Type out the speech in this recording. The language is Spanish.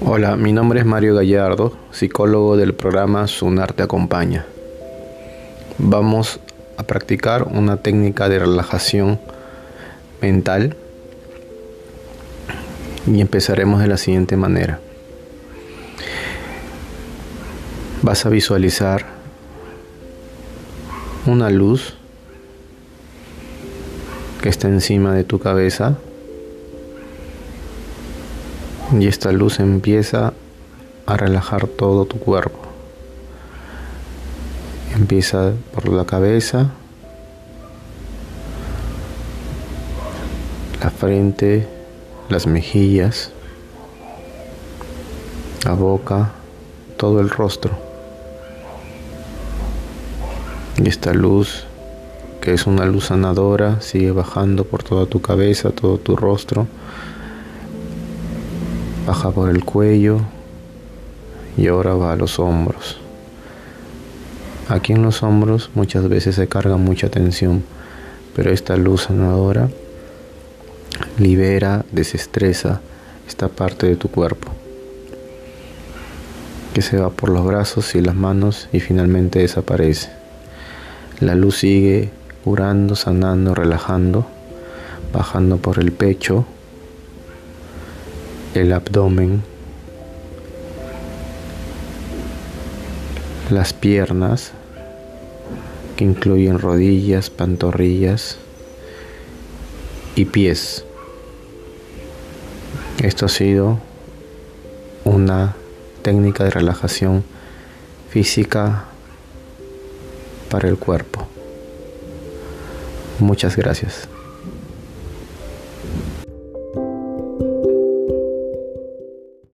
Hola, mi nombre es Mario Gallardo, psicólogo del programa Sunar te acompaña. Vamos a practicar una técnica de relajación mental y empezaremos de la siguiente manera. Vas a visualizar una luz que está encima de tu cabeza y esta luz empieza a relajar todo tu cuerpo. Empieza por la cabeza, la frente, las mejillas, la boca, todo el rostro. Y esta luz, que es una luz sanadora, sigue bajando por toda tu cabeza, todo tu rostro baja por el cuello y ahora va a los hombros. Aquí en los hombros muchas veces se carga mucha tensión, pero esta luz sanadora libera, desestresa esta parte de tu cuerpo, que se va por los brazos y las manos y finalmente desaparece. La luz sigue curando, sanando, relajando, bajando por el pecho, el abdomen, las piernas, que incluyen rodillas, pantorrillas y pies. Esto ha sido una técnica de relajación física para el cuerpo. Muchas gracias.